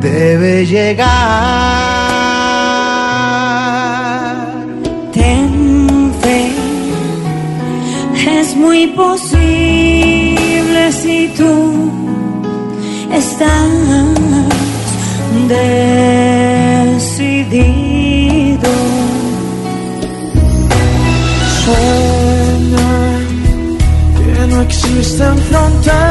debe llegar. Ten fe, es muy posible si tú estás decidido. Sueña que no existen fronteras.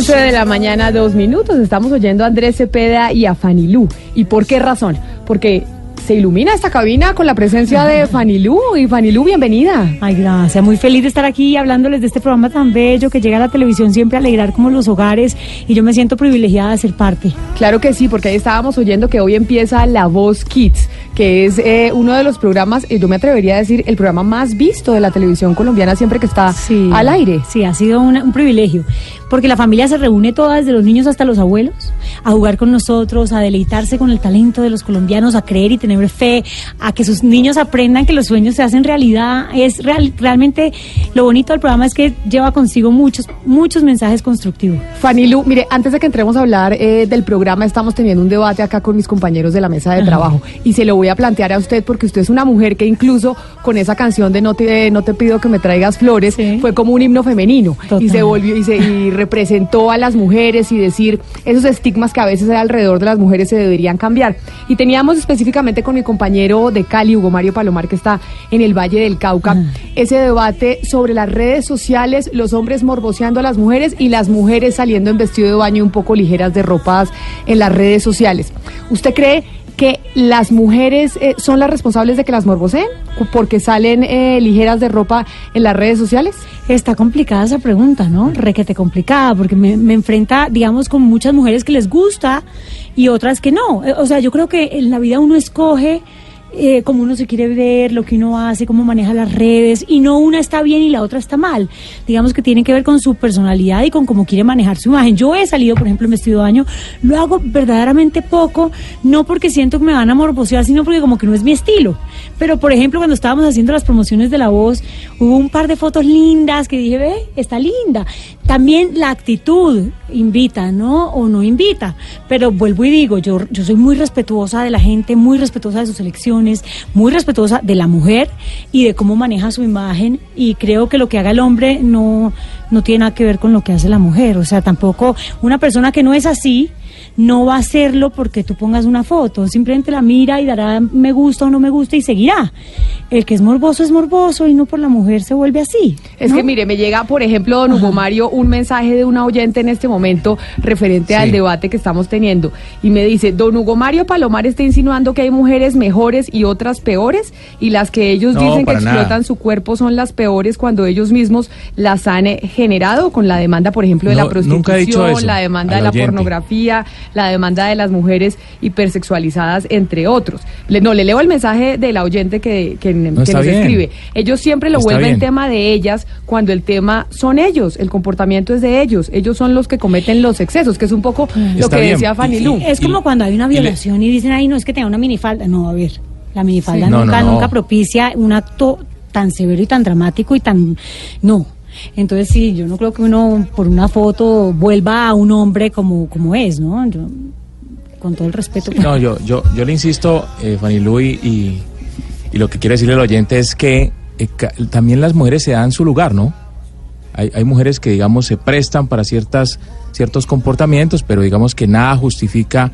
11 de la mañana, dos minutos. Estamos oyendo a Andrés Cepeda y a Fanilú. ¿Y por qué razón? Porque se ilumina esta cabina con la presencia de Fanilú. Y Fanilú, bienvenida. Ay, gracias. Muy feliz de estar aquí hablándoles de este programa tan bello que llega a la televisión siempre a alegrar como los hogares y yo me siento privilegiada de ser parte. Claro que sí, porque ahí estábamos oyendo que hoy empieza La Voz Kids, que es eh, uno de los programas, y yo me atrevería a decir, el programa más visto de la televisión colombiana siempre que está Sí. al aire. Sí, ha sido una- un privilegio, porque la familia se reúne toda, desde los niños hasta los abuelos, a jugar con nosotros, a deleitarse con el talento de los colombianos, a creer y tener fe, a que sus niños aprendan que los sueños se hacen realidad. Es real, realmente lo bonito del programa es que lleva consigo muchos, muchos mensajes constructivos. Fanilú, mire, antes de que entremos a hablar eh, del programa, estamos teniendo un debate acá con mis compañeros de la mesa de trabajo y se lo voy a plantear a usted porque usted es una mujer que incluso con esa canción de No te, no te pido que me traigas flores Sí. fue como un himno femenino y se volvió y, se, y representó a las mujeres y decir esos estigmas que a veces hay alrededor de las mujeres se deberían cambiar. Y teníamos específicamente con mi compañero de Cali, Hugo Mario Palomar, que está en el Valle del Cauca, ese debate sobre las redes sociales, los hombres morboseando a las mujeres y las mujeres saliendo en vestido de baño un poco ligeras de ropas en las redes sociales. ¿Usted cree que las mujeres eh, son las responsables de que las morboseen? Porque salen eh, ligeras de ropa en las redes sociales. Está complicada esa pregunta, ¿no? Requete complicada, porque me, me enfrenta, digamos, con muchas mujeres que les gusta y otras que no. Eh, O sea, yo creo que en la vida uno escoge eh, cómo uno se quiere ver, lo que uno hace, cómo maneja las redes, y no una está bien y la otra está mal. Digamos que tiene que ver con su personalidad y con cómo quiere manejar su imagen. Yo he salido, por ejemplo, en vestido de baño, lo hago verdaderamente poco, no porque siento que me van a morbosear, sino porque como que no es mi estilo. Pero, por ejemplo, cuando estábamos haciendo las promociones de La Voz, hubo un par de fotos lindas que dije, ve, está linda. También la actitud invita, ¿no? O no invita. Pero vuelvo y digo, yo, yo soy muy respetuosa de la gente, muy respetuosa de sus elecciones, muy respetuosa de la mujer y de cómo maneja su imagen. Y creo que lo que haga el hombre no, no tiene nada que ver con lo que hace la mujer. O sea, tampoco una persona que no es así no va a hacerlo porque tú pongas una foto, simplemente la mira y dará me gusta o no me gusta y seguirá. El que es morboso es morboso y no por la mujer se vuelve así. Es ¿no? que mire, me llega, por ejemplo, don Hugo Mario, un mensaje de una oyente en este momento referente al debate que estamos teniendo. Y me dice, don Hugo Mario Palomar está insinuando que hay mujeres mejores y otras peores, y las que ellos No, dicen que explotan nada. su cuerpo son las peores cuando ellos mismos las han eh, generado con la demanda, por ejemplo, de No, la prostitución, nunca he dicho eso, la demanda de la oyente. pornografía, la demanda de las mujeres hipersexualizadas, entre otros. Le- no, le leo el mensaje de la oyente que, que, que está nos bien. escribe. Ellos siempre lo Está vuelven bien. tema de ellas cuando el tema son ellos, el comportamiento es de ellos, ellos son los que cometen los excesos, que es un poco lo Está que bien. decía Fanny Lu. Es como cuando hay una violación y, dicen, ay, no, es que tenga una minifalda. No, a ver, la minifalda Sí. No, nunca, no, no. nunca propicia un acto tan severo y tan dramático y tan... No. Entonces, sí, yo no creo que uno por una foto vuelva a un hombre como, como es, ¿no? Yo, con todo el respeto. No, yo, yo, yo le insisto, eh, Fanny Lu, y, y, y lo que quiero decirle al oyente es que eh, también las mujeres se dan su lugar, ¿no? Hay, hay mujeres que, digamos, se prestan para ciertas, ciertos comportamientos, pero digamos que nada justifica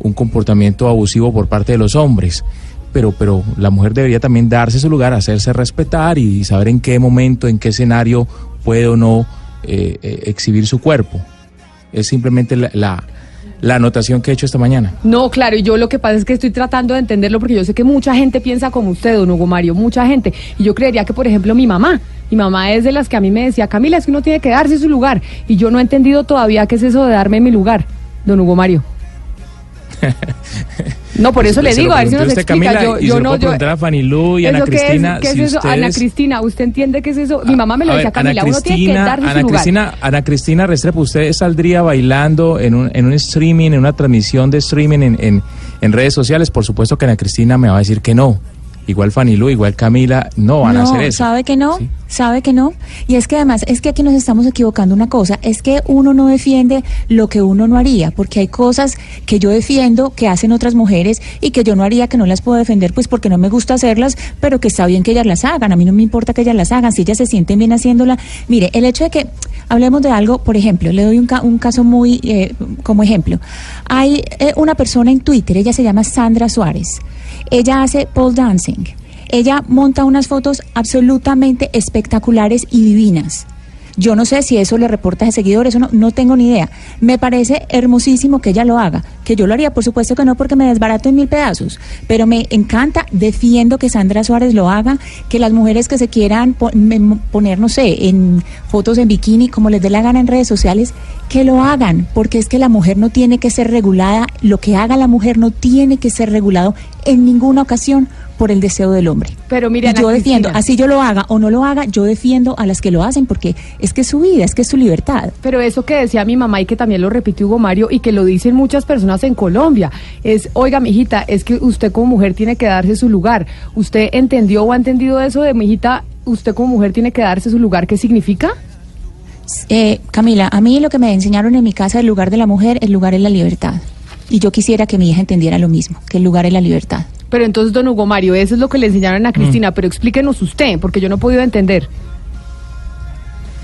un comportamiento abusivo por parte de los hombres. Pero, pero la mujer debería también darse su lugar, hacerse respetar y saber en qué momento, en qué escenario puede o no eh, eh, exhibir su cuerpo. Es simplemente la, la, la anotación que he hecho esta mañana. No, claro, y yo lo que pasa es que estoy tratando de entenderlo porque yo sé que mucha gente piensa como usted, don Hugo Mario, mucha gente. Y yo creería que, por ejemplo, mi mamá, mi mamá es de las que a mí me decía, Camila, es que uno tiene que darse su lugar. Y yo no he entendido todavía qué es eso de darme mi lugar, don Hugo Mario. No, por eso le digo, a ver si nos explica. Camila, yo, no, yo, a Fanny Lu y ¿Eso Ana qué es? Cristina. ¿Qué es si eso? Ana Cristina, ¿usted entiende qué es eso? Mi mamá me lo A decía, Camila, uno tiene que Cristina, Ana su lugar. Cristina, Ana Cristina Restrepo, usted saldría bailando en un, en un streaming, en una transmisión de streaming en, en, en redes sociales. Por supuesto que Ana Cristina me va a decir que no. Igual Fanny Lu, igual Camila, no van a hacer eso. ¿Sabe que no? Sí. ¿Sabe que no? Y es que además, es que aquí nos estamos equivocando una cosa, es que uno no defiende lo que uno no haría, porque hay cosas que yo defiendo que hacen otras mujeres y que yo no haría, que no las puedo defender, pues porque no me gusta hacerlas, pero que está bien que ellas las hagan. A mí no me importa que ellas las hagan, si ellas se sienten bien haciéndola. Mire, el hecho de que hablemos de algo, por ejemplo, le doy un, ca- un caso muy eh, como ejemplo. Hay eh, una persona en Twitter, ella se llama Sandra Suárez. Ella hace pole dancing. Ella monta unas fotos absolutamente espectaculares y divinas. Yo no sé si eso le reporta de seguidores o no, no tengo ni idea. Me parece hermosísimo que ella lo haga. Que yo lo haría, por supuesto que no, porque me desbarato en mil pedazos. Pero me encanta, defiendo que Sandra Suárez lo haga, que las mujeres que se quieran poner, no sé, en fotos en bikini, como les dé la gana en redes sociales, que lo hagan, porque es que la mujer no tiene que ser regulada, lo que haga la mujer no tiene que ser regulado en ninguna ocasión por el deseo del hombre. Pero Ana yo defiendo, Cristina. así yo lo haga o no lo haga, yo defiendo a las que lo hacen porque es que es su vida, es que es su libertad. Pero eso que decía mi mamá y que también lo repitió Hugo Mario y que lo dicen muchas personas en Colombia es, oiga, mijita, es que usted como mujer tiene que darse su lugar. ¿Usted entendió o ha entendido eso de, mijita, usted como mujer tiene que darse su lugar? ¿Qué significa? Eh, Camila, a mí lo que me enseñaron en mi casa, el lugar de la mujer, el lugar es la libertad. Y yo quisiera que mi hija entendiera lo mismo, que el lugar es la libertad. Pero entonces, don Hugo Mario, eso es lo que le enseñaron Mm. a Cristina, pero explíquenos usted, porque yo no he podido entender.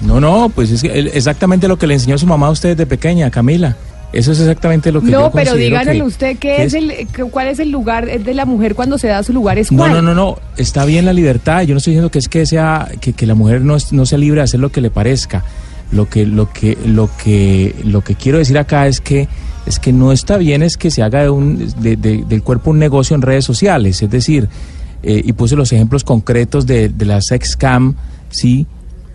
No, no, pues es exactamente lo que le enseñó su mamá a usted desde pequeña, Camila. Eso es exactamente lo que yo No, pero considero díganos que- usted qué es el, cuál es el lugar de la mujer cuando se da su lugar, es No, cuál. no, no, no. Está bien la libertad. Yo no estoy diciendo que es que sea que, que la mujer no, es- no sea libre de hacer lo que le parezca. Lo que, lo que, lo que, lo que quiero decir acá es que es que no está bien es que se haga de un, de- de- del cuerpo un negocio en redes sociales. Es decir, eh, y puse los ejemplos concretos de, de la sex cam, sí,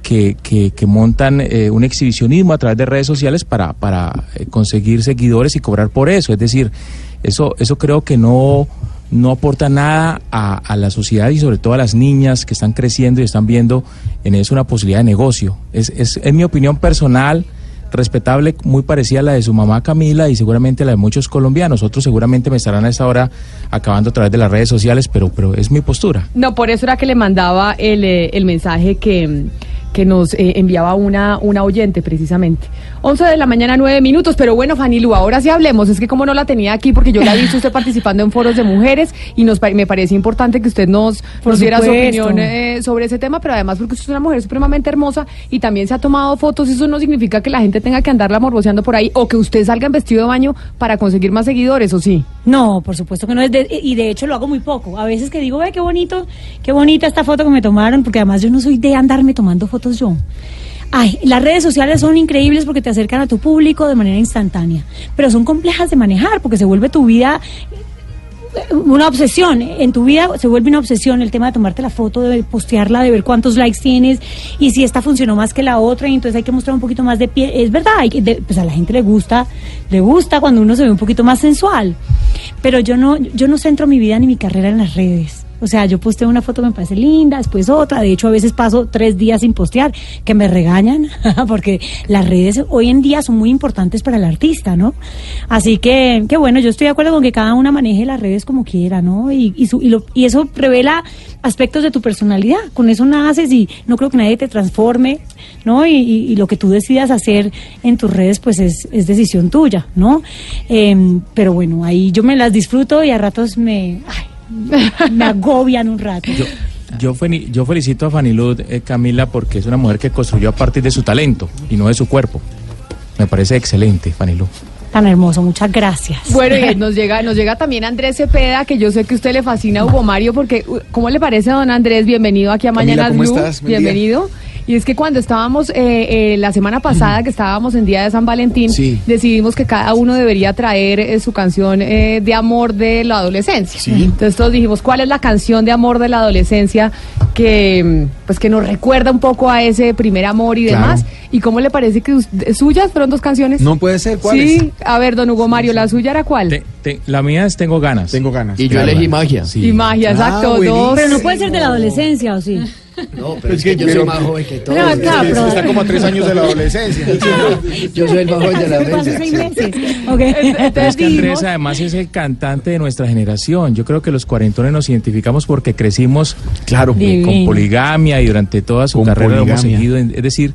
que, que, que montan eh, un exhibicionismo a través de redes sociales para, para eh, conseguir seguidores y cobrar por eso. Es decir, eso, eso creo que no, no aporta nada a, a la sociedad y sobre todo a las niñas que están creciendo y están viendo en eso una posibilidad de negocio. Es, es, es mi opinión personal, respetable, muy parecida a la de su mamá Camila y seguramente la de muchos colombianos. Otros seguramente me estarán a esta hora acabando a través de las redes sociales, pero, pero es mi postura. No, por eso era que le mandaba el, eh, el mensaje que, que nos eh, enviaba una, una oyente precisamente. 11 de la mañana, 9 minutos, pero bueno, Fanilu, ahora sí hablemos. Es que como no la tenía aquí, porque yo la he visto usted participando en foros de mujeres y nos me parece importante que usted nos, nos diera su opinión eh, sobre ese tema, pero además porque usted es una mujer supremamente hermosa y también se ha tomado fotos eso no significa que la gente tenga que andarla morboseando por ahí o que usted salga en vestido de baño para conseguir más seguidores, ¿o sí? No, por supuesto que no es de- y de hecho lo hago muy poco. A veces que digo, ve qué bonito, qué bonita esta foto que me tomaron, porque además yo no soy de andarme tomando fotos yo. Ay, las redes sociales son increíbles porque te acercan a tu público de manera instantánea, pero son complejas de manejar porque se vuelve tu vida una obsesión. En tu vida se vuelve una obsesión el tema de tomarte la foto, de postearla, de ver cuántos likes tienes y si esta funcionó más que la otra y entonces hay que mostrar un poquito más de pie. Es verdad, hay que- de- pues a la gente le gusta, le gusta cuando uno se ve un poquito más sensual. Pero yo no, yo no centro mi vida ni mi carrera en las redes. O sea, yo posteo una foto que me parece linda, después otra. De hecho, a veces paso tres días sin postear, que me regañan, porque las redes hoy en día son muy importantes para el artista, ¿no? Así que, que bueno, yo estoy de acuerdo con que cada una maneje las redes como quiera, ¿no? Y, y, su- y, lo- y eso revela aspectos de tu personalidad. Con eso naces y no creo que nadie te transforme, ¿no? Y, y- lo que tú decidas hacer en tus redes, pues es, es decisión tuya, ¿no? Em, pero bueno, ahí yo me las disfruto y a ratos me, me agobian un rato. Yo, yo, felicito a Fanny Lud, eh, Camila, porque es una mujer que construyó a partir de su talento y no de su cuerpo. Me parece excelente, Fanny Lud. tan hermoso. Muchas gracias. Bueno, y nos llega, nos llega también Andrés Cepeda, que yo sé que a usted le fascina a Hugo Mario, porque, uh, ¿cómo le parece, don Andrés? Bienvenido aquí a ¿cómo Blue. estás? Día. Y es que cuando estábamos eh, eh, la semana pasada, que estábamos en Día de San Valentín, Sí. decidimos que cada uno debería traer eh, su canción eh, de amor de la adolescencia. Sí. Entonces todos dijimos, ¿cuál es la canción de amor de la adolescencia que, mm, pues, que nos recuerda un poco a ese primer amor y Claro. demás? ¿Y cómo le parece que suyas fueron dos canciones? No puede ser, ¿cuál Sí, a ver, don Hugo Mario, ¿la suya era cuál? Te- te- la mía es Tengo ganas. Tengo ganas. Y yo elegí magia. Sí. Y magia, Ah, exacto, buenísimo. dos. Pero no puede ser de la adolescencia, ¿o sí? No, pero es que yo soy más joven que todos. No, pero- Está como a tres años de la adolescencia. Yo soy el más joven de la adolescencia. seis meses. Ok. Pero es que Andrés además es el cantante de nuestra generación. Yo creo que los cuarentones nos identificamos porque crecimos Claro. Divino. con poligamia y durante toda su Con carrera lo hemos seguido. en- Es decir,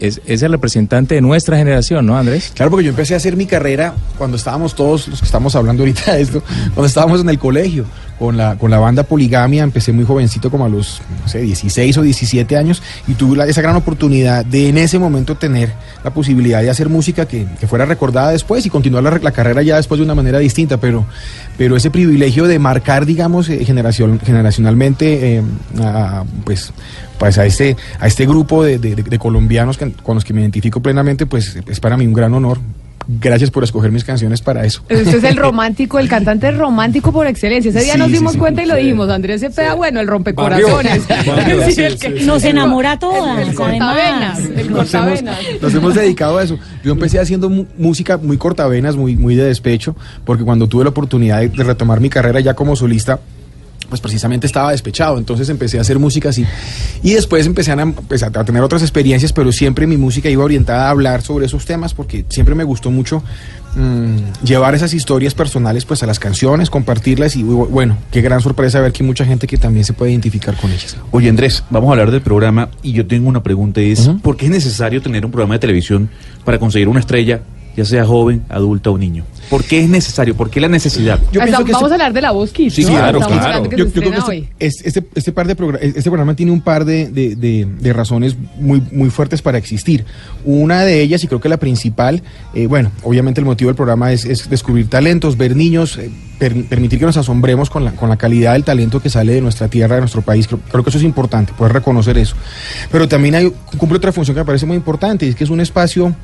es, es el representante de nuestra generación, ¿no, Andrés? Claro, porque yo empecé a hacer mi carrera cuando estábamos todos los que estamos hablando ahorita de esto, cuando estábamos en el colegio, con la, con la banda Poligamia, empecé muy jovencito, como a los, no sé, 16 o 17 años, y tuve la- esa gran oportunidad de en ese momento tener la posibilidad de hacer música que, que fuera recordada después y continuar la, la carrera ya después de una manera distinta, pero, pero ese privilegio de marcar, digamos, eh, generación, generacionalmente, eh, a, pues, pues a este, a este grupo de, de- colombianos con los que me identifico plenamente, pues es para mí un gran honor. Gracias por escoger mis canciones para eso. Usted es el romántico, el cantante romántico por excelencia. Ese día Sí, nos dimos sí. cuenta y lo Sí. dijimos. Andrés Cepeda, bueno, el rompecorazones. Barrio. Sí, Sí, el sí, que- sí. Nos enamora a todas. El cortavenas. además. El Nos hemos, cortavenas. nos hemos dedicado a eso. Yo empecé haciendo música muy cortavenas, muy, muy de despecho, porque cuando tuve la oportunidad de, de retomar mi carrera ya como solista, pues precisamente estaba despechado, entonces empecé a hacer música así. Y después empecé a, pues, a tener otras experiencias, pero siempre mi música iba orientada a hablar sobre esos temas, porque siempre me gustó mucho mm, llevar esas historias personales pues a las canciones, compartirlas y bu- bueno, qué gran sorpresa ver que hay mucha gente que también se puede identificar con ellas. Oye Andrés, vamos a hablar del programa y yo tengo una pregunta es. ¿por qué es necesario tener un programa de televisión para conseguir una estrella, ya sea joven, adulta o niño? ¿Por qué es necesario? ¿Por qué la necesidad? Yo Hasta- que vamos este- a hablar de la voz Kids, Sí, ¿no? claro, Estamos claro. que Yo, creo que este, este, este par de progra- este programa tiene un par de, de- de- de razones muy, muy fuertes para existir. Una de ellas, y creo que la principal, eh, bueno, obviamente el motivo del programa es, es descubrir talentos, ver niños, eh, per- permitir que nos asombremos con la, con la calidad del talento que sale de nuestra tierra, de nuestro país. Creo, creo que eso es importante, poder reconocer eso. Pero también hay, cumple otra función que me parece muy importante, y es que es un espacio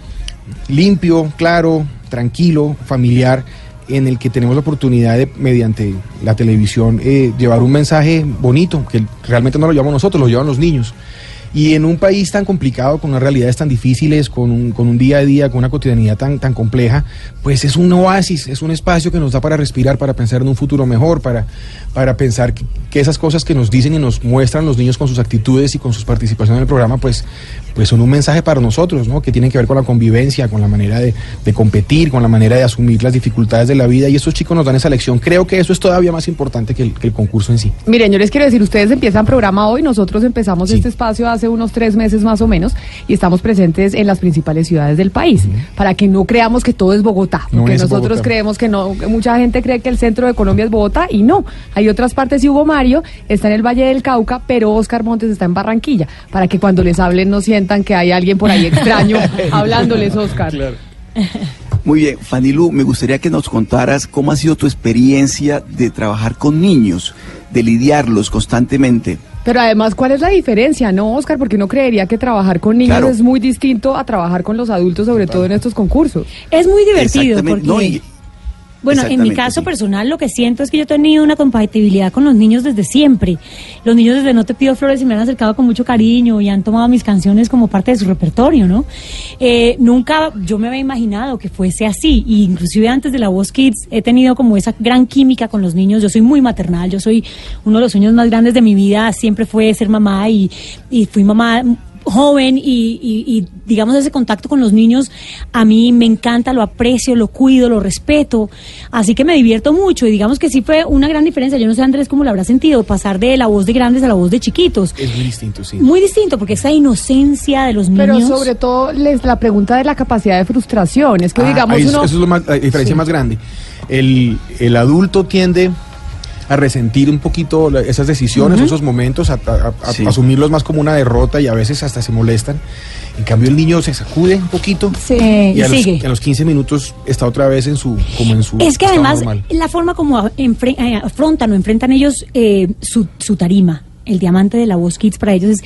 limpio, claro, tranquilo, familiar, en el que tenemos la oportunidad de, mediante la televisión, eh, llevar un mensaje bonito, que realmente no lo llevamos nosotros, lo llevan los niños. Y en un país tan complicado, con unas realidades tan difíciles, con un, con un día a día, con una cotidianidad tan, tan compleja, pues es un oasis, es un espacio que nos da para respirar, para pensar en un futuro mejor, para, para pensar que, que esas cosas que nos dicen y nos muestran los niños con sus actitudes y con sus participaciones en el programa, pues, pues son un mensaje para nosotros, ¿no? Que tienen que ver con la convivencia, con la manera de, de competir, con la manera de asumir las dificultades de la vida. Y estos chicos nos dan esa lección. Creo que eso es todavía más importante que el, que el concurso en sí. Miren, yo les quiero decir, ustedes empiezan programa hoy, nosotros empezamos Sí. este espacio hace unos tres meses más o menos y estamos presentes en las principales ciudades del país, para que no creamos que todo es Bogotá, No porque es nosotros Bogotá. creemos que no, que mucha gente cree que el centro de Colombia es Bogotá y no, hay otras partes y Hugo Mario está en el Valle del Cauca, pero Oscar Montes está en Barranquilla, para que cuando les hablen no sientan que hay alguien por ahí extraño hablándoles, Oscar. Muy bien, Fanilu, me gustaría que nos contaras cómo ha sido tu experiencia de trabajar con niños, de lidiarlos constantemente. Pero además, ¿cuál es la diferencia, no, Oscar? Porque uno creería que trabajar con niños Claro. es muy distinto a trabajar con los adultos, sobre todo en estos concursos. Es muy divertido Exactamente, porque... no, y- Bueno, en mi caso sí. personal lo que siento es que yo he tenido una compatibilidad con los niños desde siempre. Los niños desde No Te Pido Flores se me han acercado con mucho cariño y han tomado mis canciones como parte de su repertorio, ¿no? Eh, nunca yo me había imaginado que fuese así. Y inclusive antes de la Voz Kids he tenido como esa gran química con los niños. Yo soy muy maternal, yo soy uno de los sueños más grandes de mi vida, siempre fue ser mamá y, y fui mamá joven y, y- y, digamos ese contacto con los niños a mí me encanta, lo aprecio, lo cuido, lo respeto, así que me divierto mucho y digamos que sí fue una gran diferencia, yo no sé Andrés cómo lo habrá sentido, pasar de la voz de grandes a la voz de chiquitos, Es muy distinto, sí. muy distinto porque esa inocencia de los Pero niños... sobre todo les, la pregunta de la capacidad de frustración. Es que Ah, digamos ahí uno... Eso es lo más- la diferencia Sí. más grande. El, el adulto tiende a resentir un poquito esas decisiones, esos momentos, a, a- a- Sí. asumirlos más como una derrota y a veces hasta se molestan. En cambio el niño se sacude un poquito Sí, y sigue. Los, a los 15 minutos está otra vez en su como en su Es que además normal. la forma como enfre- eh, afrontan o enfrentan ellos eh, su, su tarima, el diamante de la voz Kids para ellos es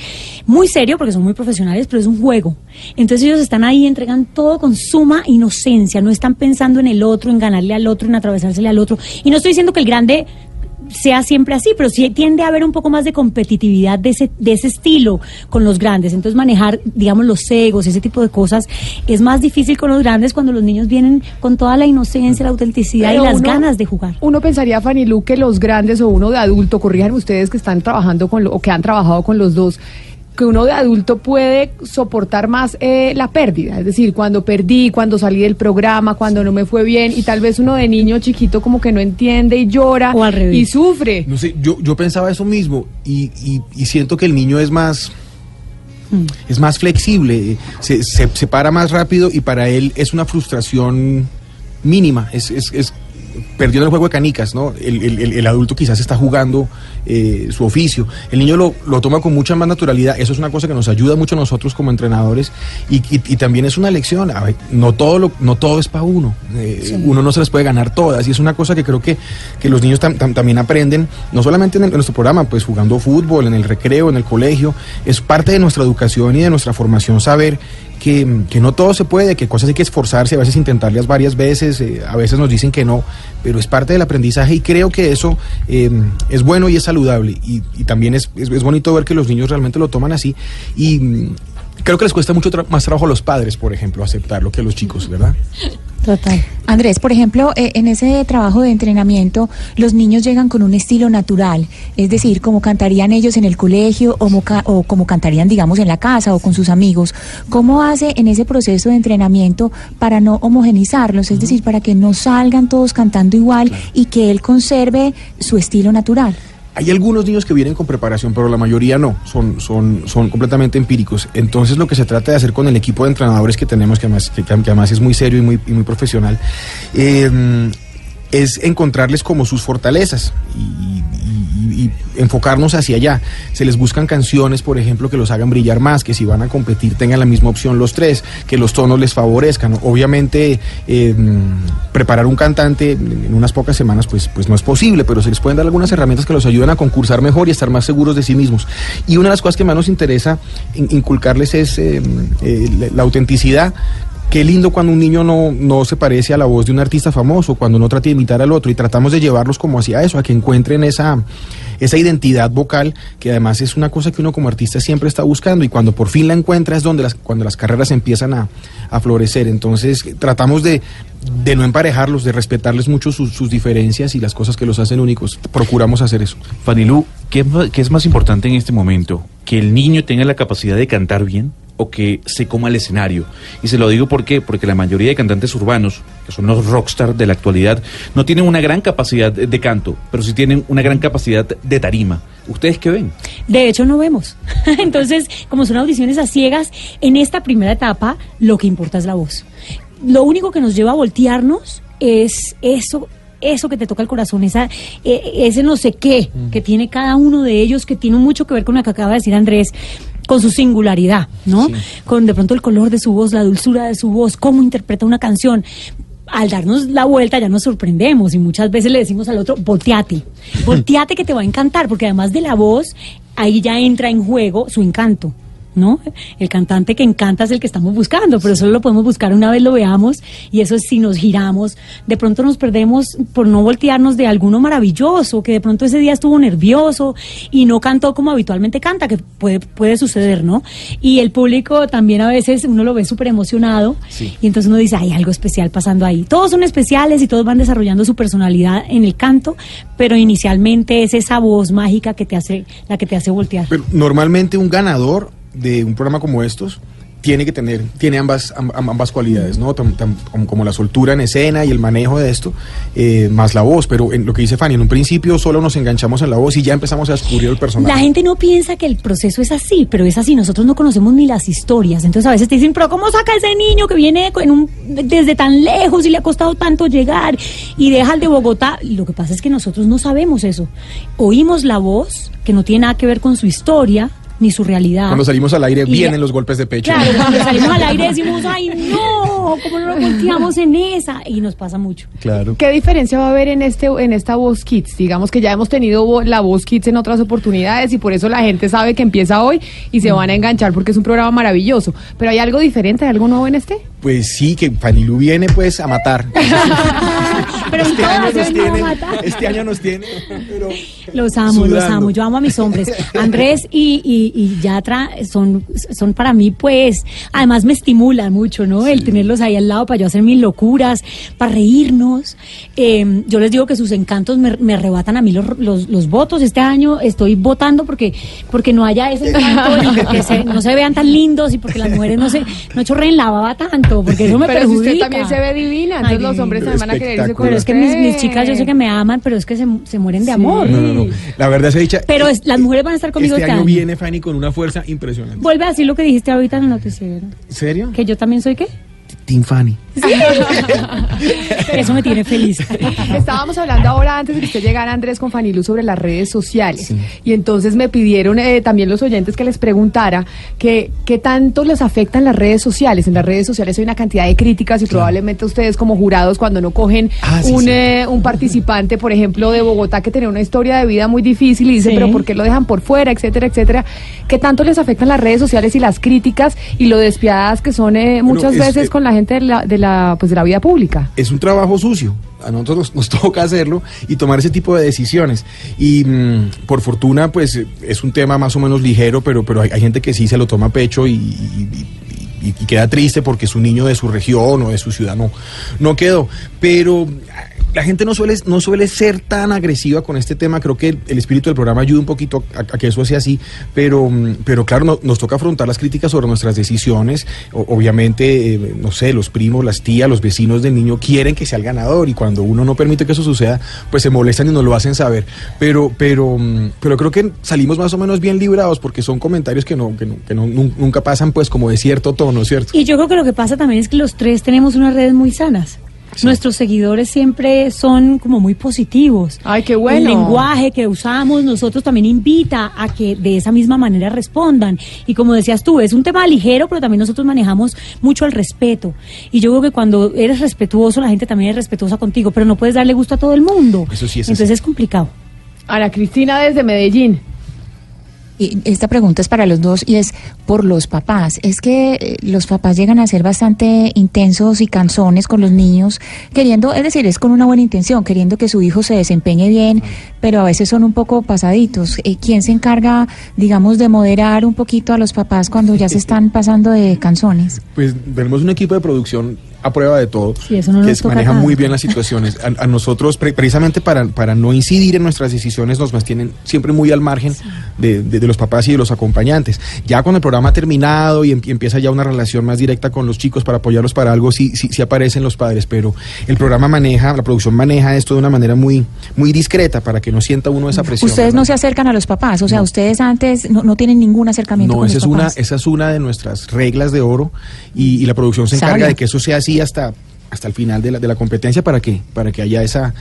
muy serio porque son muy profesionales, pero es un juego. Entonces ellos están ahí, entregan todo con suma inocencia, no están pensando en el otro, en ganarle al otro, en atravesársele al otro. Y no estoy diciendo que el grande sea siempre así, pero sí tiende a haber un poco más de competitividad de ese, de ese estilo con los grandes. Entonces manejar, digamos, los egos, ese tipo de cosas, es más difícil con los grandes cuando los niños vienen con toda la inocencia, la autenticidad Pero y las uno- ganas de jugar. Uno pensaría, Fanny Lu, que los grandes o uno de adulto, corrijan ustedes que están trabajando con lo, o que han trabajado con los dos, que uno de adulto puede soportar más eh, la pérdida, es decir, cuando perdí, cuando salí del programa, cuando no me fue bien, y tal vez uno de niño chiquito como que no entiende y llora y sufre. No sé, yo, yo pensaba eso mismo y, y- y siento que el niño es más es más flexible, se, se, se para más rápido y para él es una frustración mínima, es, es, es perdiendo el juego de canicas, ¿no? El, el- el- adulto quizás está jugando eh, su oficio, el niño lo, lo toma con mucha más naturalidad, eso es una cosa que nos ayuda mucho a nosotros como entrenadores y, y- y también es una lección, a ver, no todo, lo, no todo es para uno, eh, uno no se las puede ganar todas y es una cosa que creo que, que los niños tam- tam- también aprenden, no solamente en, el- en nuestro programa, pues jugando fútbol, en el recreo, en el colegio, es parte de nuestra educación y de nuestra formación saber que, no todo se puede, que cosas hay que esforzarse, a veces intentarlas varias veces, eh, a veces nos dicen que no, pero es parte del aprendizaje y creo que eso eh, es bueno y es saludable. Y, también es, es, es bonito ver que los niños realmente lo toman así. Y creo que les cuesta mucho tra- más trabajo a los padres, por ejemplo, aceptarlo que a los chicos, ¿verdad? Total. Andrés, por ejemplo, eh, en ese trabajo de entrenamiento, los niños llegan con un estilo natural, es decir, como cantarían ellos en el colegio o, mo- ca- o como cantarían, digamos, en la casa o con sus amigos. ¿Cómo hace en ese proceso de entrenamiento para no homogenizarlos, es decir, para que no salgan todos cantando igual y que él conserve su estilo natural? Hay algunos niños que vienen con preparación, pero la mayoría no, son, son, son completamente empíricos. Entonces lo que se trata de hacer con el equipo de entrenadores que tenemos, que además, que, que además es muy serio y muy, y muy profesional, eh, es encontrarles como sus fortalezas y, enfocarnos hacia allá. Se les buscan canciones, por ejemplo, que los hagan brillar más, que si van a competir tengan la misma opción los tres, que los tonos les favorezcan. Obviamente, eh, preparar un cantante en unas pocas semanas, pues, pues no es posible, pero se les pueden dar algunas herramientas que los ayuden a concursar mejor y estar más seguros de sí mismos. Y una de las cosas que más nos interesa in- inculcarles es eh, eh, la autenticidad Qué lindo cuando un niño no, no se parece a la voz de un artista famoso, cuando no trata de imitar al otro y tratamos de llevarlos como hacia eso, a que encuentren esa, esa identidad vocal, que además es una cosa que uno como artista siempre está buscando y cuando por fin la encuentra es donde las, cuando las carreras empiezan a, a florecer. Entonces tratamos de, de no emparejarlos, de respetarles mucho sus, sus diferencias y las cosas que los hacen únicos. Procuramos hacer eso. Fanilú, ¿qué, qué es más importante en este momento? ¿Que el niño tenga la capacidad de cantar bien o que se coma el escenario? Y se lo digo ¿por qué? porque la mayoría de cantantes urbanos, que son los rockstar de la actualidad, no tienen una gran capacidad de canto, pero sí tienen una gran capacidad de tarima. ¿Ustedes qué ven? De hecho, no vemos. Entonces, como son audiciones a ciegas, en esta primera etapa lo que importa es la voz. Lo único que nos lleva a voltearnos es eso. Eso que te toca el corazón, esa, eh, ese no sé qué que tiene cada uno de ellos, que tiene mucho que ver con lo que acaba de decir Andrés, con su singularidad, ¿no? Con de pronto el color de su voz, la dulzura de su voz, cómo interpreta una canción. Al darnos la vuelta ya nos sorprendemos y muchas veces le decimos al otro, volteate, volteate que te va a encantar, porque además de la voz, ahí ya entra en juego su encanto. ¿No? El cantante que encanta es el que estamos buscando, pero solo lo podemos buscar una vez lo veamos y eso es si nos giramos, de pronto nos perdemos por no voltearnos de alguno maravilloso, que de pronto ese día estuvo nervioso y no cantó como habitualmente canta, que puede, puede suceder, ¿no? Y el público también a veces uno lo ve súper emocionado y entonces uno dice, hay algo especial pasando ahí. Todos son especiales y todos van desarrollando su personalidad en el canto, pero inicialmente es esa voz mágica que te hace, la que te hace voltear. Pero normalmente un ganador de un programa como estos tiene que tener, tiene ambas, am- am- ambas cualidades, ¿no? Como- la soltura en escena y el manejo de esto, eh, más la voz. Pero en lo que dice Fanny, en un principio solo nos enganchamos en la voz y ya empezamos a descubrir el personaje. La gente no piensa que el proceso es así, pero es así. Nosotros no conocemos ni las historias. Entonces a veces te dicen, pero ¿cómo saca ese niño que viene desde tan lejos y le ha costado tanto llegar y deja el de Bogotá? Lo que pasa es que nosotros no sabemos eso. Oímos la voz, que no tiene nada que ver con su historia ni su realidad. Cuando salimos al aire Y- vienen los golpes de pecho. Claro, cuando salimos al aire decimos, ay, no, ¿cómo no nos volteamos en esa? Y nos pasa mucho. Claro. ¿Qué diferencia va a haber en este en esta voz Kids? Digamos que ya hemos tenido la voz Kids en otras oportunidades y por eso la gente sabe que empieza hoy y se van a enganchar porque es un programa maravilloso. Pero hay algo diferente, hay algo nuevo en este? Pues sí, que Fanny Lu viene pues a matar. Pero este, año nos tiene, matar. este año nos tiene, pero Los amo, los amo. Yo amo a mis hombres. Andrés y, y, y Yatra son, son para mí, pues, además me estimulan mucho, ¿no? El tenerlos ahí al lado para yo hacer mis locuras, para reírnos. Eh, yo les digo que sus encantos me, me arrebatan a mí los, los, los votos. Este año estoy votando porque, porque no haya ese encanto y porque se- no se vean tan lindos y porque las mujeres no se no chorreen la baba tanto, porque eso me Pero si perjudica. usted también se ve divina, entonces Ay, los hombres también van a querer irse con Pero es que mis, chicas yo sé que me aman, pero es que se, se mueren de Sí. amor. no, no, no. La verdad se dicha. Pero es- las mujeres van a estar conmigo este este año año. viene Fanny con una fuerza impresionante. Vuelve a decir lo que dijiste ahorita en el noticiero. ¿En serio? Que yo también soy qué? Team Fanny. Eso me tiene feliz. Estábamos hablando ahora antes de que usted llegara, Andrés, con Fanilu sobre las redes sociales. Y entonces me pidieron eh, también los oyentes que les preguntara que qué tanto les afectan las redes sociales. En las redes sociales hay una cantidad de críticas y probablemente ustedes como jurados cuando no cogen Ah, sí, un, sí. eh, un participante, por ejemplo, de Bogotá que tenía una historia de vida muy difícil y dice, Sí. pero ¿por qué lo dejan por fuera, etcétera, etcétera? ¿Qué tanto les afectan las redes sociales y las críticas y lo despiadadas que son eh, muchas es- veces eh, con la gente de la, de la, pues, de la vida pública? es un trabajo sucio. A nosotros nos, toca hacerlo y tomar ese tipo de decisiones. Y mm, por fortuna, pues es un tema más o menos ligero, pero, pero hay, gente que sí se lo toma a pecho y, queda triste porque su niño de su región o de su ciudad no, no quedó. Pero la gente no suele, no suele ser tan agresiva con este tema. Creo que el, espíritu del programa ayuda un poquito a, que eso sea así. Pero, mm, pero claro, no- nos toca afrontar las críticas sobre nuestras decisiones. Obviamente, eh, no sé, los primos, las tías, los vecinos del niño quieren que sea el ganador. Y cuando uno no permite que eso suceda, pues se molestan y nos lo hacen saber. Pero, pero, mm, pero creo que salimos más o menos bien librados porque son comentarios que no, que no, que no- nun- nunca pasan pues como de cierto tono, ¿cierto? Y yo creo que lo que pasa también es que los tres tenemos unas redes muy sanas. Nuestros seguidores siempre son como muy positivos. Ay, qué bueno. El lenguaje que usamos nosotros también invita a que de esa misma manera respondan. Y como decías tú, es un tema ligero, pero también nosotros manejamos mucho el respeto. Y yo creo que cuando eres respetuoso, la gente también es respetuosa contigo, pero no puedes darle gusto a todo el mundo. Eso sí es Entonces así. es complicado. Ana Cristina desde Medellín. Y esta pregunta es para los dos y es por los papás. Es que eh, los papás llegan a ser bastante intensos y canzones con los niños, queriendo, es decir, es con una buena intención, queriendo que su hijo se desempeñe bien, pero a veces son un poco pasaditos. Eh, ¿Quién se encarga, digamos, de moderar un poquito a los papás cuando ya se están pasando de canzones? Pues tenemos un equipo de producción a prueba de todo, Sí, eso no que maneja muy bien las situaciones. A, a nosotros, pre- precisamente para, para no incidir en nuestras decisiones, nos mantienen siempre muy al margen de, de- de los papás y de los acompañantes. Ya cuando el programa ha terminado y, em- empieza ya una relación más directa con los chicos para apoyarlos para algo, sí, sí, sí aparecen los padres, pero el programa maneja, la producción maneja esto de una manera muy, muy discreta para que no sienta uno esa presión. Ustedes no se acercan a los papás, o sea, ustedes antes no, no tienen ningún acercamiento No, con esa los es, una, esa es una de nuestras reglas de oro y, y la producción se encarga de que eso sea así hasta, hasta el final de la, de la competencia para que, para que haya esa,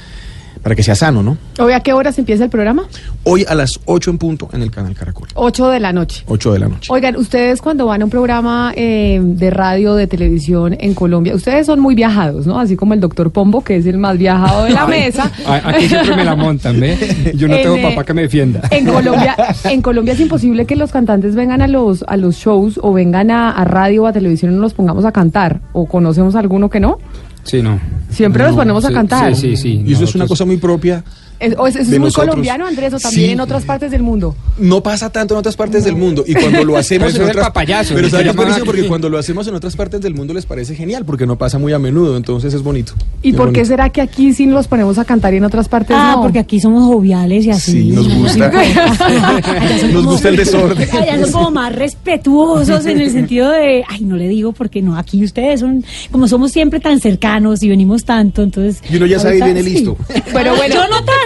para que sea sano, ¿no? Hoy a qué horas empieza el programa? Hoy a las 8 en punto en el canal Caracol. 8 de la noche. 8 de la noche. Oigan, ustedes cuando van a un programa eh, de radio, de televisión en Colombia, ustedes son muy viajados, ¿no? Así como el doctor Pombo, que es el más viajado de la mesa. A- Aquí siempre me la montan, ¿ve? Yo no En, tengo eh, papá que me defienda. En Colombia, en Colombia es imposible que los cantantes vengan a los a los shows o vengan a, a radio o a televisión y nos los pongamos a cantar. ¿O conocemos alguno que no? Sí, no. Siempre No, los ponemos a cantar. Sí, sí, sí. Y eso es una cosa muy propia Es- o es- muy nosotros. colombiano, Andrés, o también Sí. en otras partes del mundo. No pasa tanto en otras partes del mundo y cuando lo hacemos en otras papayazo, pero ¿sabes qué es llamaban buenísimo? porque cuando lo hacemos en otras partes del mundo les parece genial porque no pasa muy a menudo, entonces es bonito. ¿Y Es por qué bonito. será que aquí sí nos ponemos a cantar y en otras partes Ah, no? porque aquí somos joviales y así. Sí, nos gusta. Nos como- gusta el desorden. Allá son como más respetuosos en el sentido de, ay, no le digo porque no, aquí ustedes son, como somos siempre tan cercanos y venimos tanto, entonces. Y uno ya sabe y viene listo. Pero bueno, yo no tanto.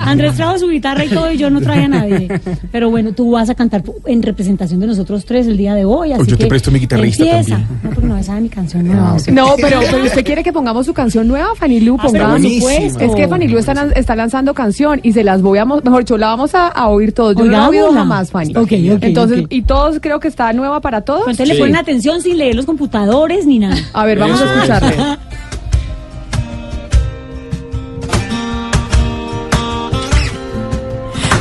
Andrés trajo su guitarra y todo y yo no traje a nadie. Pero bueno, tú vas a cantar en representación de nosotros tres el día de hoy. Así yo te presto mi guitarrista empieza. también. No, porque no esa es mi canción nueva. o sea. No, pero, pero usted quiere que pongamos su canción nueva, Fanny Lu, Ah, pongamos. por supuesto. Es que Fanny Lu está, lan- está lanzando canción y se las voy a, mejor dicho, la vamos a, a oír todos. Yo no la he oído jamás, Fanny. Ok, ok, Entonces, y todos creo que está nueva para todos. Entonces le ponen atención sin leer los computadores ni nada. A ver, vamos a escucharle. eso.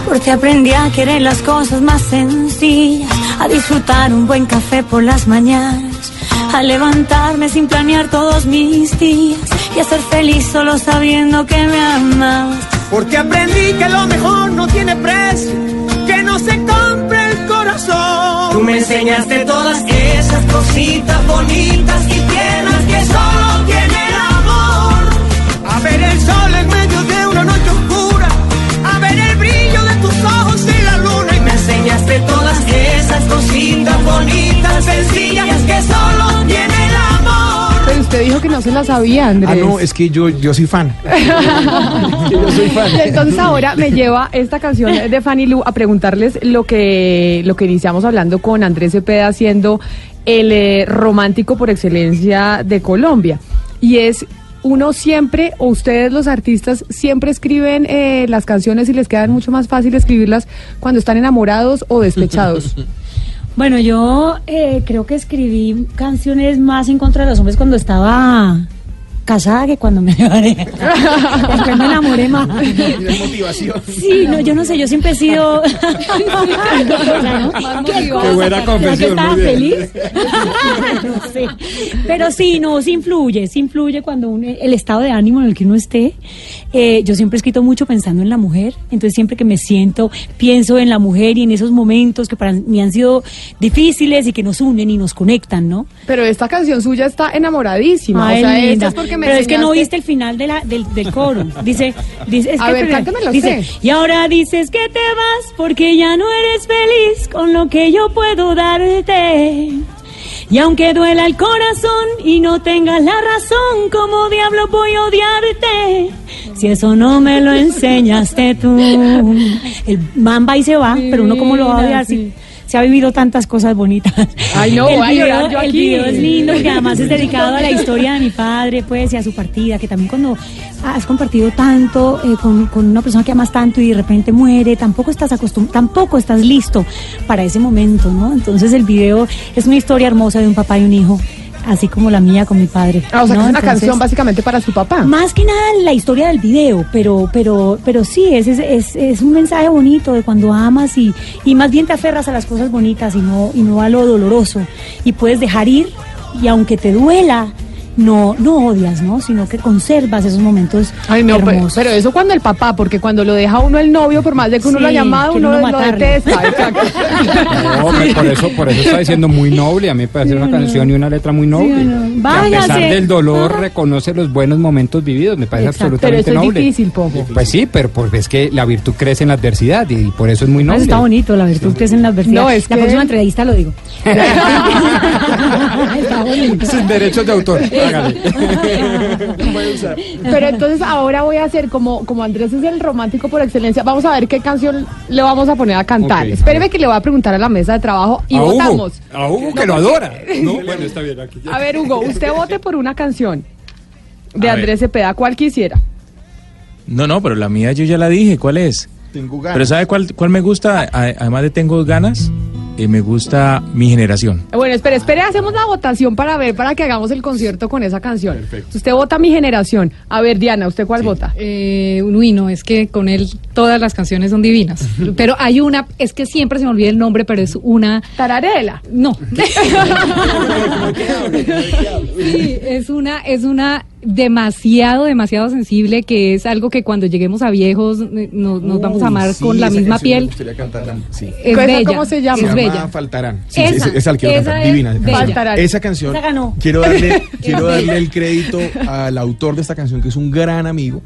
Porque aprendí a querer las cosas más sencillas, a disfrutar un buen café por las mañanas, a levantarme sin planear todos mis días y a ser feliz solo sabiendo que me amabas. Porque aprendí que lo mejor no tiene precio, que no se compre el corazón. Tú me enseñaste todas esas cositas bonitas y tiernas que solo tiene el amor. A ver el sol en medio esas cositas bonitas, sencillas que solo tiene el amor. Pero usted dijo que no se la sabía, Andrés. Ah, no, es que yo, yo soy fan. Yo soy fan. Y entonces ahora me lleva esta canción de Fanny Lu a preguntarles lo que, lo que iniciamos hablando con Andrés Cepeda siendo el eh, romántico por excelencia de Colombia. Y es uno siempre, o ustedes los artistas, siempre escriben eh, las canciones y les quedan mucho más fácil escribirlas cuando están enamorados o despechados. Bueno, yo eh, creo que escribí canciones más en contra de los hombres cuando estaba casada que cuando me separé. Después me enamoré más. motivación. Sí, no, yo no sé, yo siempre he sido... ¿Qué, buena ¿Será confesión, que estaba muy bien. feliz? no sé. Pero sí, no, sí influye, sí influye cuando uno, el estado de ánimo en el que uno esté. Eh, yo siempre he escrito mucho pensando en la mujer, entonces siempre que me siento, pienso en la mujer y en esos momentos que para mí han sido difíciles y que nos unen y nos conectan, ¿no? Pero esta canción suya está enamoradísima. Ay, o sea, esta linda. es porque me Pero es que no viste el final de la, del, del coro. Dice, dice es A que ver, pero- cántamelo dice, usted. y ahora dices que te vas porque ya no eres feliz con lo que yo puedo darte. Y aunque duela el corazón y no tengas la razón, como diablo voy a odiarte. Si eso no me lo enseñaste tú. El man va y se va, pero uno como lo va a odiar si se ha vivido tantas cosas bonitas. Ay, no, el voy video, yo el aquí. video es lindo porque además es dedicado a la historia de mi padre, pues, y a su partida, que también cuando has compartido tanto eh, con, con una persona que amas tanto y de repente muere, tampoco estás acostum tampoco estás listo para ese momento, ¿no? Entonces el video es una historia hermosa de un papá y un hijo, así como la mía con mi padre. Ah, o sea, que es una Entonces, canción básicamente para su papá. más que nada la historia del video, pero, pero, pero sí, es, es, es, es un mensaje bonito de cuando amas y, y más bien te aferras a las cosas bonitas y no, y no a lo doloroso. Y puedes dejar ir y aunque te duela, no, no odias, ¿no? Sino que conservas esos momentos Ay, no, pero, hermosos. pero eso cuando el papá, porque cuando lo deja uno el novio, por más de que uno Sí, lo ha llamado, uno uno lo detesta. No, por eso, por eso está diciendo muy noble. A mí me parece una canción y una letra muy noble. no. Que a pesar del dolor reconoce los buenos momentos vividos. Me parece Exacto. Pero absolutamente eso es noble. difícil, Popo. Pues sí, pero porque es que la virtud crece en la adversidad y por eso es muy noble. está bonito, la virtud que es en la adversidad. No, es la que- próxima entrevista lo digo. Sin derechos de autor. Hágale. Pero entonces ahora voy a hacer como, como Andrés es el romántico por excelencia. Vamos a ver qué canción le vamos a poner a cantar. Espéreme que le voy a preguntar a la mesa de trabajo y a Hugo, votamos. a Hugo que No, lo adora. No, bueno, está bien. Aquí ya. A ver, Hugo, usted vote por una canción de A ver. Andrés Cepeda, cuál quisiera. No, no, pero la mía yo ya la dije, ¿cuál es? Tengo ganas. Pero ¿sabe cuál, cuál me gusta? Además de Tengo ganas, eh, me gusta Mi Generación. Bueno, espere, espere, hacemos la votación para ver, para que hagamos el concierto con esa canción. Usted vota mi generación. A ver, Diana, ¿usted cuál vota? Eh, uy, no, es que con él todas las canciones son divinas. Pero hay una, es que siempre se me olvida el nombre, pero es una. Tararela. No. sí, es una, es una demasiado, demasiado sensible, que es algo que cuando lleguemos a viejos eh, nos, vamos a amar Sí, con la esa misma piel. sí. Es ¿Esa bella. cómo se llama? Es bella. Faltarán. Sí, Esa, esa, esa la quiero esa cantar. es Divina. esa canción. Faltarán. Esa canción. Esa ganó. Quiero darle, Es quiero darle el crédito al autor de esta canción, que es un gran amigo.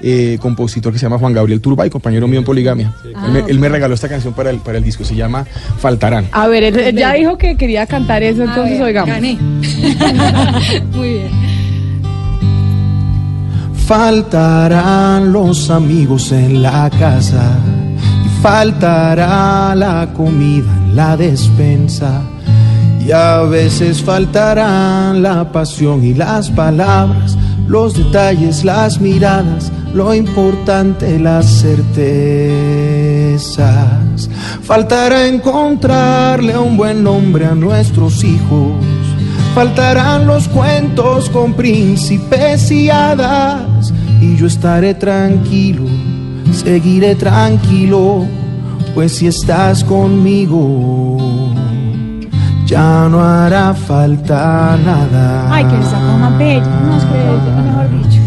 eh, compositor que se llama Juan Gabriel Turbay, compañero mío en Poligamia. él, me, él me regaló esta canción para el, para el disco, se llama Faltarán. A ver, él, él ya dijo que quería cantar eso, entonces oigamos. Gané. Muy bien. Faltarán los amigos en la casa y faltará la comida en la despensa y a veces faltarán la pasión y las palabras, los detalles, las miradas, lo importante, las certezas. Faltará encontrarle un buen nombre a nuestros hijos. Faltarán los cuentos con príncipes y hadas y yo estaré tranquilo, seguiré tranquilo, pues si estás conmigo ya no hará falta nada. Ay, que esa más bella. No, es que mejor dicho.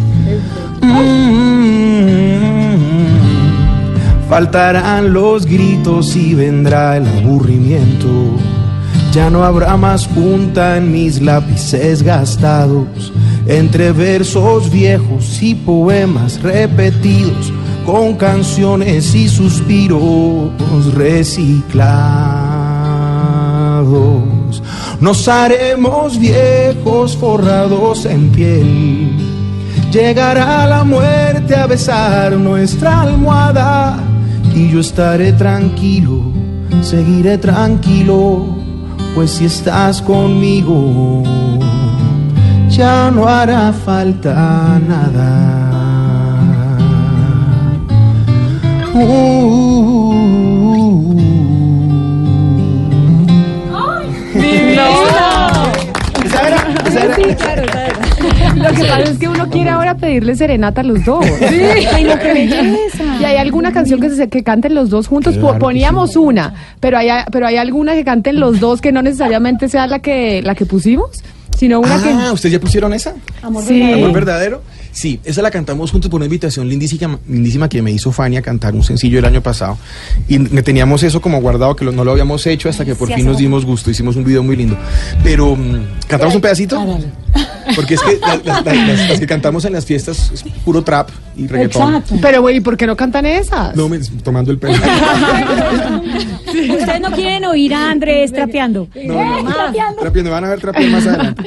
Mm, Faltarán los gritos y vendrá el aburrimiento. Ya no habrá más punta en mis lápices gastados, entre versos viejos y poemas repetidos, con canciones y suspiros reciclados. Nos haremos viejos forrados en piel. Llegará la muerte a besar nuestra almohada y yo estaré tranquilo, seguiré tranquilo, pues si estás conmigo ya no hará falta nada. Esa era, esa era. Lo que pasa es que uno quiere ahora pedirle serenata a los dos. Ay, no, qué belleza. Y hay alguna canción que, se, que canten los dos juntos. Claro Poníamos una, pero hay, pero hay alguna que canten los dos que no necesariamente sea la que, la que pusimos, sino una Ah, ¿ustedes ya pusieron esa? Amor Sí. verdadero. ¿Amor verdadero? Sí, esa la cantamos juntos por una invitación lindísima, lindísima que me hizo Fanny a cantar un sencillo el año pasado. Y me teníamos eso como guardado, que lo- no lo habíamos hecho hasta que por Sí, fin nos dimos gusto. Hicimos un video muy lindo. Pero, mm, ¿cantamos un pedacito? Porque es que la- la- la- las, las que cantamos en las fiestas es puro trap y reggaetón. Exacto. Pero, güey, ¿por qué no cantan esas? No, me, tomando el pelo. Ustedes no quieren oír a Andrés trapeando. No, no, Más. trapeando, van a ver trapeando más adelante.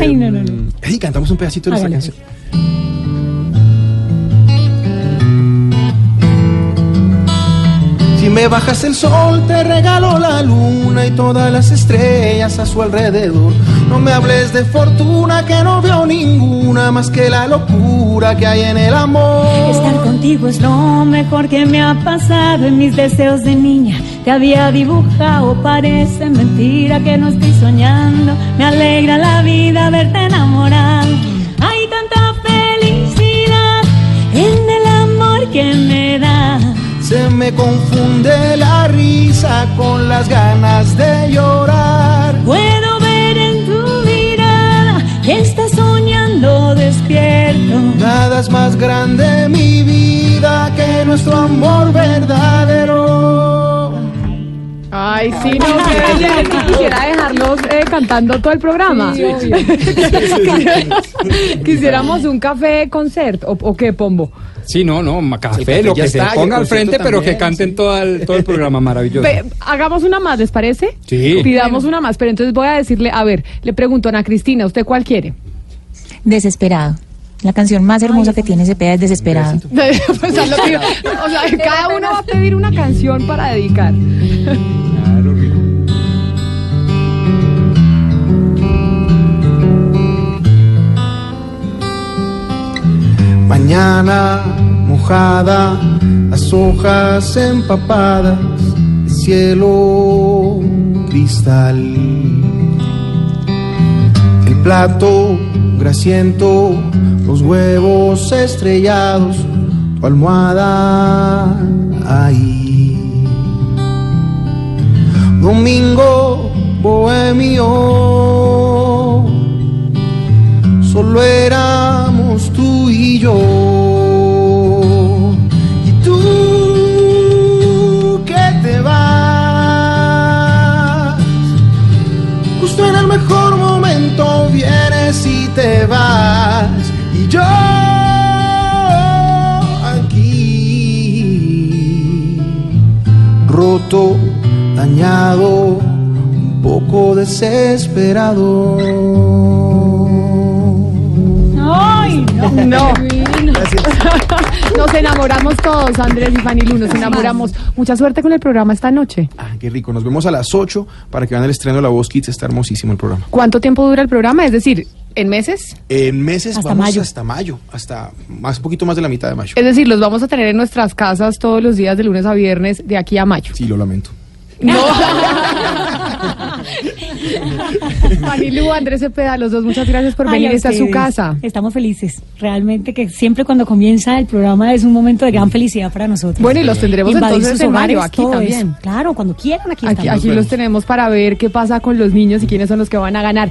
Ay, no, no, no. Em, ey, cantamos un pedacito de Hágale, canción. Si me bajas el sol, te regalo la luna y todas las estrellas a su alrededor. No me hables de fortuna que no veo ninguna más que la locura que hay en el amor. Estar contigo es lo mejor que me ha pasado en mis deseos de niña. Te había dibujado, parece mentira que no estoy soñando. Me alegra la vida verte enamorado. Me confunde la risa con las ganas de llorar. Puedo ver en tu mirada que estás soñando despierto. Nada es más grande mi vida que nuestro amor verdadero. Ay, sí, no, que quisiera dejarlos eh, cantando todo el programa. Sí. Quisiéramos un café concert, ¿o, o qué, Pombo? Sí, no, no, café, café lo que se está, el ponga al frente, pero que canten sí. todo el, todo el programa maravilloso. Hagamos una más, ¿les parece? Sí. Pidamos una más, pero entonces voy a decirle, a ver, le pregunto a Ana Cristina, ¿usted cuál quiere? Desesperado. La canción más hermosa que tiene Cepeda es Desesperado. Pues, a lo que- o sea, cada uno va a pedir una canción para dedicar. Mañana mojada, las hojas empapadas, el cielo cristal. El plato grasiento, los huevos estrellados, tu almohada ahí. Domingo bohemio, solo tú y yo. Y tú que te vas, justo en el mejor momento vienes y te vas. Y yo aquí, roto, dañado, un poco desesperado. No! No. Nos enamoramos todos, Andrés y Fanny nos enamoramos. Mucha suerte con el programa esta noche. Ah, qué rico. Nos vemos a las 8 para que vean el estreno de La Voz Kids. Está hermosísimo el programa. ¿Cuánto tiempo dura el programa? Es decir, ¿en meses? En meses Hasta vamos mayo. hasta mayo, hasta más poquito más de la mitad de mayo. Es decir, los vamos a tener en nuestras casas todos los días de lunes a viernes de aquí a mayo. Sí, lo lamento. No. Fanny Andrés Cepeda, los dos, muchas gracias por Ay, venir. a Esta es su casa. Estamos felices. Realmente que siempre cuando comienza el programa es un momento de gran felicidad para nosotros. Bueno, y los tendremos Invadir entonces en hogares, aquí también. eso. Claro, cuando quieran, aquí, Aquí, estamos. aquí los tenemos para ver qué pasa con los niños y quiénes son los que van a ganar.